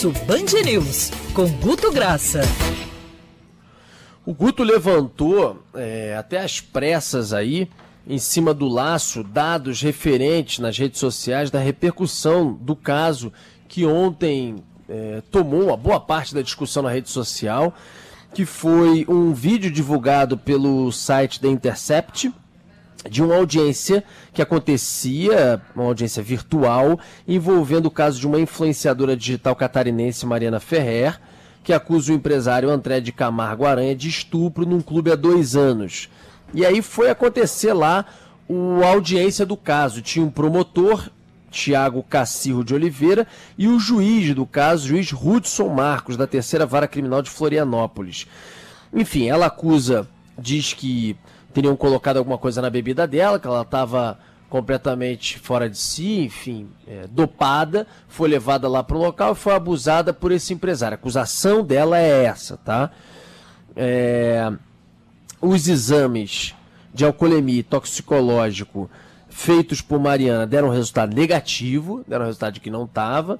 Almoço Band News, com Guto Graça. O Guto levantou é, até as pressas aí, em cima do laço, dados referentes nas redes sociais da repercussão do caso que ontem é, tomou uma boa parte da discussão na rede social, que foi um vídeo divulgado pelo site da Intercept de uma audiência que acontecia, uma audiência virtual, envolvendo o caso de uma influenciadora digital catarinense, Mariana Ferrer, que acusa o empresário André de Camargo Aranha de estupro num clube há dois anos. E aí foi acontecer lá a audiência do caso. Tinha um promotor, Tiago Cacirro de Oliveira, e o juiz do caso, juiz Hudson Marcos, da terceira vara criminal de Florianópolis. Enfim, ela acusa, diz que teriam colocado alguma coisa na bebida dela, que ela estava completamente fora de si, enfim, é, dopada, foi levada lá para o local e foi abusada por esse empresário. A acusação dela é essa, tá? É, os exames de alcoolemia e toxicológico feitos por Mariana deram resultado negativo, deram resultado que não estava.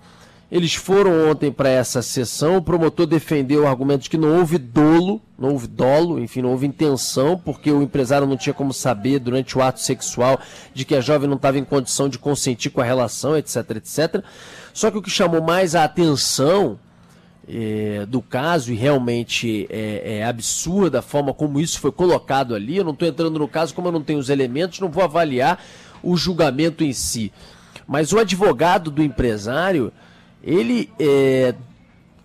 Eles foram ontem para essa sessão. O promotor defendeu o argumento de que não houve dolo, não houve dolo, enfim, não houve intenção, porque o empresário não tinha como saber durante o ato sexual de que a jovem não estava em condição de consentir com a relação, etc, etc. Só que o que chamou mais a atenção é, do caso, e realmente é, é, absurda a forma como isso foi colocado ali, eu não estou entrando no caso, como eu não tenho os elementos, não vou avaliar o julgamento em si. Mas o advogado do empresário ele é,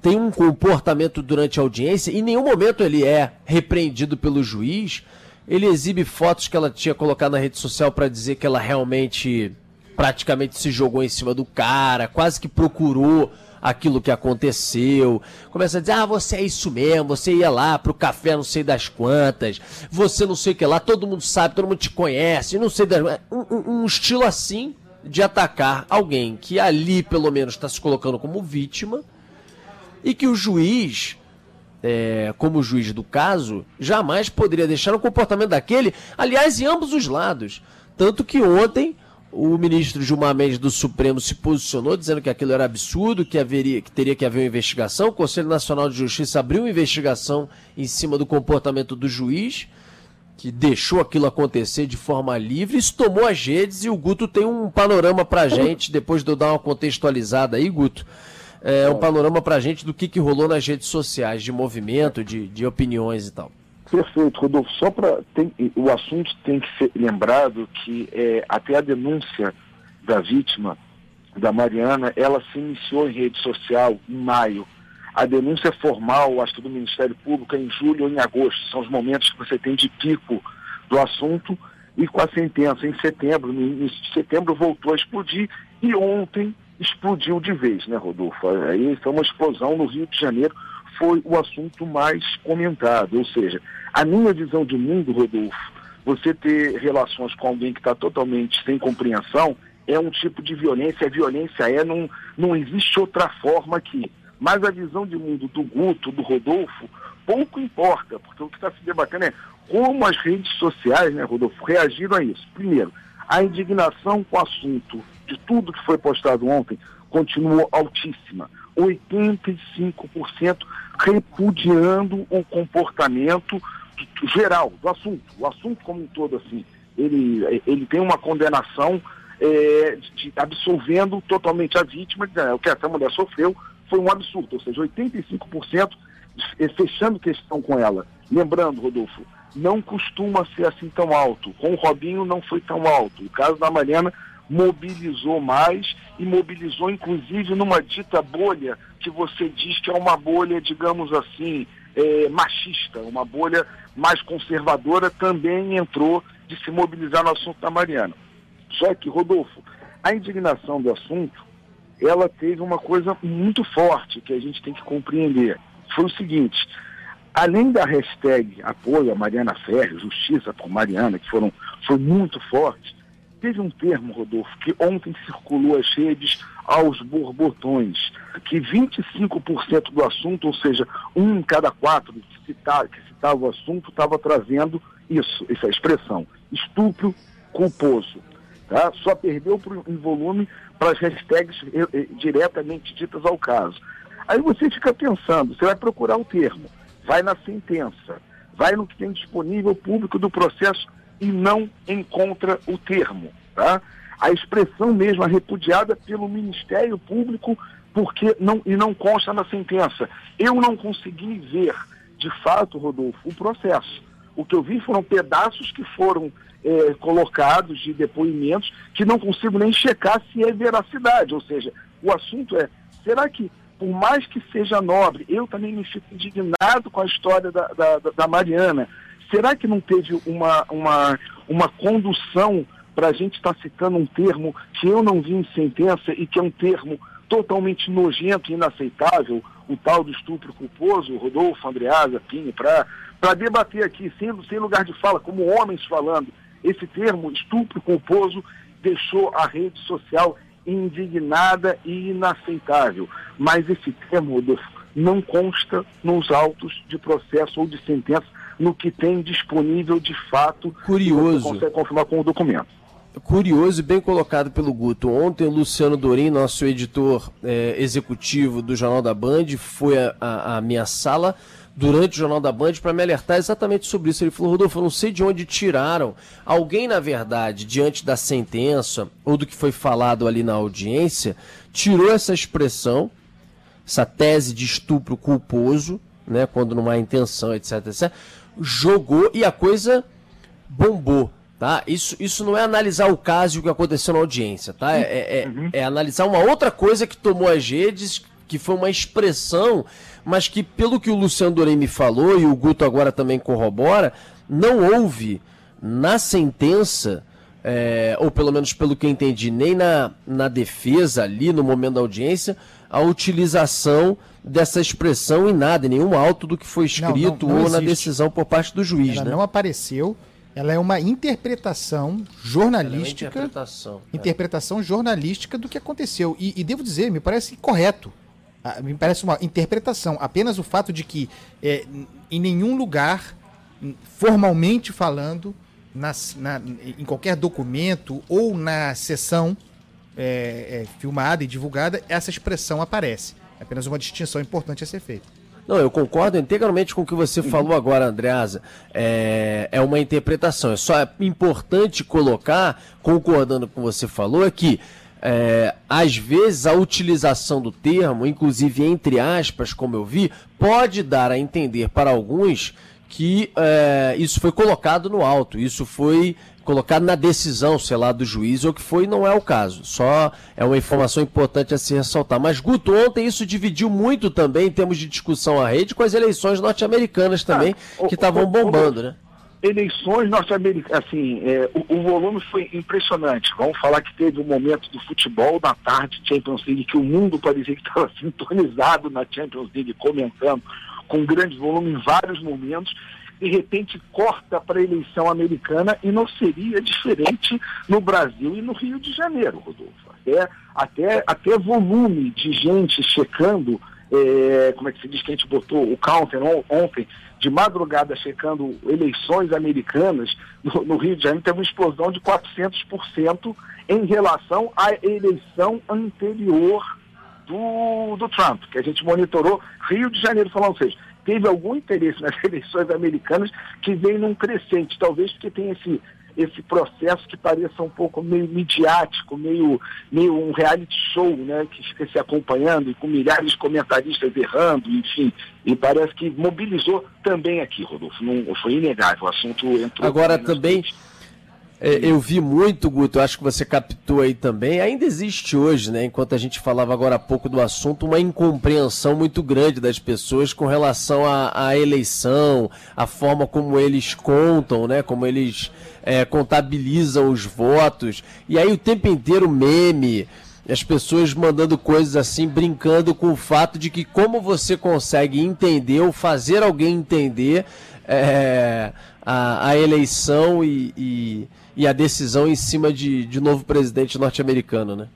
tem um comportamento durante a audiência, em nenhum momento ele é repreendido pelo juiz. Ele exibe fotos que ela tinha colocado na rede social para dizer que ela realmente praticamente se jogou em cima do cara, quase que procurou aquilo que aconteceu. Começa a dizer: ah, você é isso mesmo, você ia lá pro café não sei das quantas, você não sei o que lá, todo mundo sabe, todo mundo te conhece, não sei das. Um, um, um estilo assim de atacar alguém que ali, pelo menos, está se colocando como vítima e que o juiz, é, como juiz do caso, jamais poderia deixar o comportamento daquele, aliás, em ambos os lados. Tanto que ontem o ministro Gilmar Mendes do Supremo se posicionou dizendo que aquilo era absurdo, que, haveria, que teria que haver uma investigação. O Conselho Nacional de Justiça abriu uma investigação em cima do comportamento do juiz que deixou aquilo acontecer de forma livre, isso tomou as redes e o Guto tem um panorama pra gente, depois de eu dar uma contextualizada aí, Guto, é, um panorama pra gente do que, que rolou nas redes sociais, de movimento, de, de opiniões e tal. Perfeito, Rodolfo. Só para o assunto tem que ser lembrado que é, até a denúncia da vítima, da Mariana, ela se iniciou em rede social em maio a denúncia formal, acho que do Ministério Público, é em julho ou em agosto. São os momentos que você tem de pico do assunto. E com a sentença em setembro, no início de setembro, voltou a explodir. E ontem explodiu de vez, né, Rodolfo? Aí foi uma explosão no Rio de Janeiro. Foi o assunto mais comentado. Ou seja, a minha visão de mundo, Rodolfo, você ter relações com alguém que está totalmente sem compreensão é um tipo de violência. A violência é, não, não existe outra forma que mas a visão de mundo do Guto, do Rodolfo, pouco importa, porque o que está se debatendo é como as redes sociais, né, Rodolfo, reagiram a isso. Primeiro, a indignação com o assunto de tudo que foi postado ontem continuou altíssima. 85% repudiando o comportamento geral do assunto. O assunto como um todo, assim, ele, ele tem uma condenação é, de, absolvendo totalmente a vítima, dizendo, o que essa mulher sofreu foi um absurdo, ou seja, 85% fechando questão com ela. Lembrando, Rodolfo, não costuma ser assim tão alto. Com o Robinho não foi tão alto. O caso da Mariana mobilizou mais e mobilizou inclusive numa dita bolha que você diz que é uma bolha, digamos assim, é, machista, uma bolha mais conservadora, também entrou de se mobilizar no assunto da Mariana. Só que, Rodolfo, a indignação do assunto ela teve uma coisa muito forte que a gente tem que compreender. Foi o seguinte, além da hashtag apoio a Mariana Ferreira, justiça por Mariana, que foram, foi muito forte, teve um termo, Rodolfo, que ontem circulou às redes aos borbotões, que 25% do assunto, ou seja, um em cada quatro que citava, que citava o assunto, estava trazendo isso, essa expressão, estupro culposo. Tá? Só perdeu em volume para as hashtags eh, eh, diretamente ditas ao caso. Aí você fica pensando, você vai procurar o termo, vai na sentença, vai no que tem disponível público do processo e não encontra o termo. Tá? A expressão mesmo é repudiada pelo Ministério Público porque não, e não consta na sentença. Eu não consegui ver, de fato, Rodolfo, o processo. O que eu vi foram pedaços que foram é, colocados de depoimentos que não consigo nem checar se é veracidade. Ou seja, o assunto é, será que, por mais que seja nobre, eu também me fico indignado com a história da, da, da Mariana, será que não teve uma, uma, uma condução para a gente estar tá citando um termo que eu não vi em sentença e que é um termo totalmente nojento e inaceitável, o tal do estupro culposo, Rodolfo, Andreasa, Pini, para debater aqui, sem, sem lugar de fala, como homens falando, esse termo, estupro culposo, deixou a rede social indignada e inaceitável. Mas esse termo, Rodolfo, não consta nos autos de processo ou de sentença, no que tem disponível de fato. Curioso. Você consegue confirmar com o documento curioso e bem colocado pelo Guto. Ontem o Luciano Dorim, nosso editor é, executivo do Jornal da Band, foi à minha sala durante o Jornal da Band para me alertar exatamente sobre isso. Ele falou, Rodolfo, eu não sei de onde tiraram. Alguém, na verdade, diante da sentença ou do que foi falado ali na audiência, tirou essa expressão, essa tese de estupro culposo, né, quando não há intenção, etc, etc, jogou e a coisa bombou. Tá? Isso, isso não é analisar o caso e o que aconteceu na audiência, tá? É, é, é, uhum. é, analisar uma outra coisa que tomou as redes, que foi uma expressão, mas que, pelo que o Luciano Dorei me falou, e o Guto agora também corrobora, não houve na sentença, é, ou pelo menos pelo que eu entendi, nem na, na defesa ali, no momento da audiência, a utilização dessa expressão em nada, em nenhum auto do que foi escrito não, não, não ou existe. na decisão por parte do juiz. Ela né? não apareceu ela é uma interpretação jornalística. É uma interpretação. É. Interpretação é. jornalística do que aconteceu. E, e, devo dizer, me parece correto. Ah, me parece uma interpretação. Apenas o fato de que é, em nenhum lugar, formalmente falando, nas, na, em qualquer documento ou na sessão é, é, filmada e divulgada, essa expressão aparece. É apenas uma distinção importante a ser feita. Não, eu concordo integralmente com o que você falou agora, Andreasa. É, é uma interpretação. É só importante colocar, concordando com o que você falou, é que é, às vezes a utilização do termo, inclusive entre aspas, como eu vi, pode dar a entender para alguns que é, isso foi colocado no alto, isso foi colocado na decisão, sei lá, do juiz, ou que foi, não é o caso. Só é uma informação importante a se ressaltar. Mas, Guto, ontem isso dividiu muito também, em termos de discussão à rede, com as eleições norte-americanas também, ah, que estavam bombando, né? Eleições norte-americanas, assim, é, o, o, volume foi impressionante. Vamos falar que teve um momento do futebol da tarde, Champions League, que o mundo parecia que estava sintonizado na Champions League, comentando, com grande volume em vários momentos de repente corta para a eleição americana e não seria diferente no Brasil e no Rio de Janeiro, Rodolfo. Até, até, até volume de gente checando, é, como é que se diz que a gente botou o counter ontem, de madrugada checando eleições americanas no, no Rio de Janeiro, teve uma explosão de 400% em relação à eleição anterior do, do Trump, que a gente monitorou Rio de Janeiro, falando, ou seja, teve algum interesse nas eleições americanas que vem num crescente, talvez porque tem esse, esse processo que pareça um pouco meio midiático, meio, meio um reality show, né, que fica se acompanhando e com milhares de comentaristas errando, enfim, e parece que mobilizou também aqui, Rodolfo, não, foi inegável, o assunto entrou... Agora também... eu vi muito, Guto, acho que você captou aí também. Ainda existe hoje, né? Enquanto a gente falava agora há pouco do assunto, uma incompreensão muito grande das pessoas com relação à, à eleição, a forma como eles contam, né? Como eles é, contabilizam os votos. E aí o tempo inteiro meme, as pessoas mandando coisas assim, brincando com o fato de que como você consegue entender ou fazer alguém entender é, a, a eleição e e a decisão em cima de, de novo presidente norte-americano, né?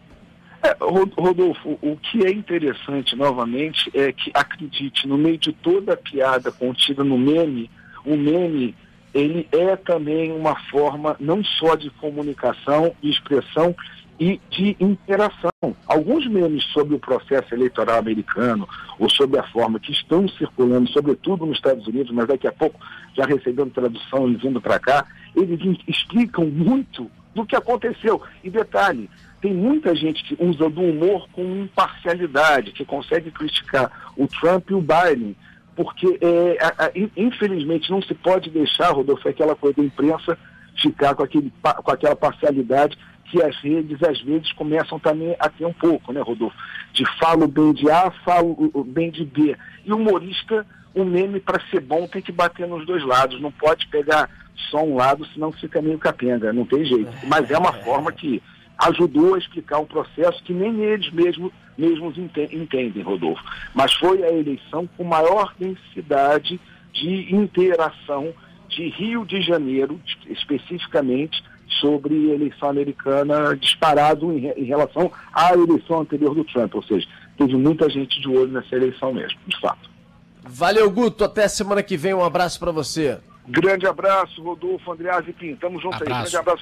É, Rodolfo, o que é interessante novamente é que, acredite, no meio de toda a piada contida no meme, o meme ele é também uma forma não só de comunicação e expressão e de interação. Alguns memes sobre o processo eleitoral americano ou sobre a forma que estão circulando, sobretudo nos Estados Unidos, mas daqui a pouco já recebendo tradução e vindo para cá, eles explicam muito do que aconteceu. E detalhe, tem muita gente que usa do humor com imparcialidade, que consegue criticar o Trump e o Biden, porque é, a, a, infelizmente não se pode deixar, Rodolfo, aquela coisa da imprensa ficar com, aquele, com aquela parcialidade que as redes às vezes começam também a ter um pouco, né, Rodolfo? De falo bem de A, falo bem de B. E humorista, o meme para ser bom tem que bater nos dois lados, não pode pegar só um lado, senão fica meio capenga, não tem jeito. Mas é uma forma que ajudou a explicar um processo que nem eles mesmos, mesmos entendem, Rodolfo. Mas foi a eleição com maior densidade de interação de Rio de Janeiro, especificamente, sobre eleição americana disparado em, em, relação à eleição anterior do Trump. Ou seja, teve muita gente de olho nessa eleição mesmo, de fato. Valeu, Guto. Até semana que vem. Um abraço para você. Grande abraço, Rodolfo, Andreas e Pim. Tamo junto abraço. aí. Grande abraço.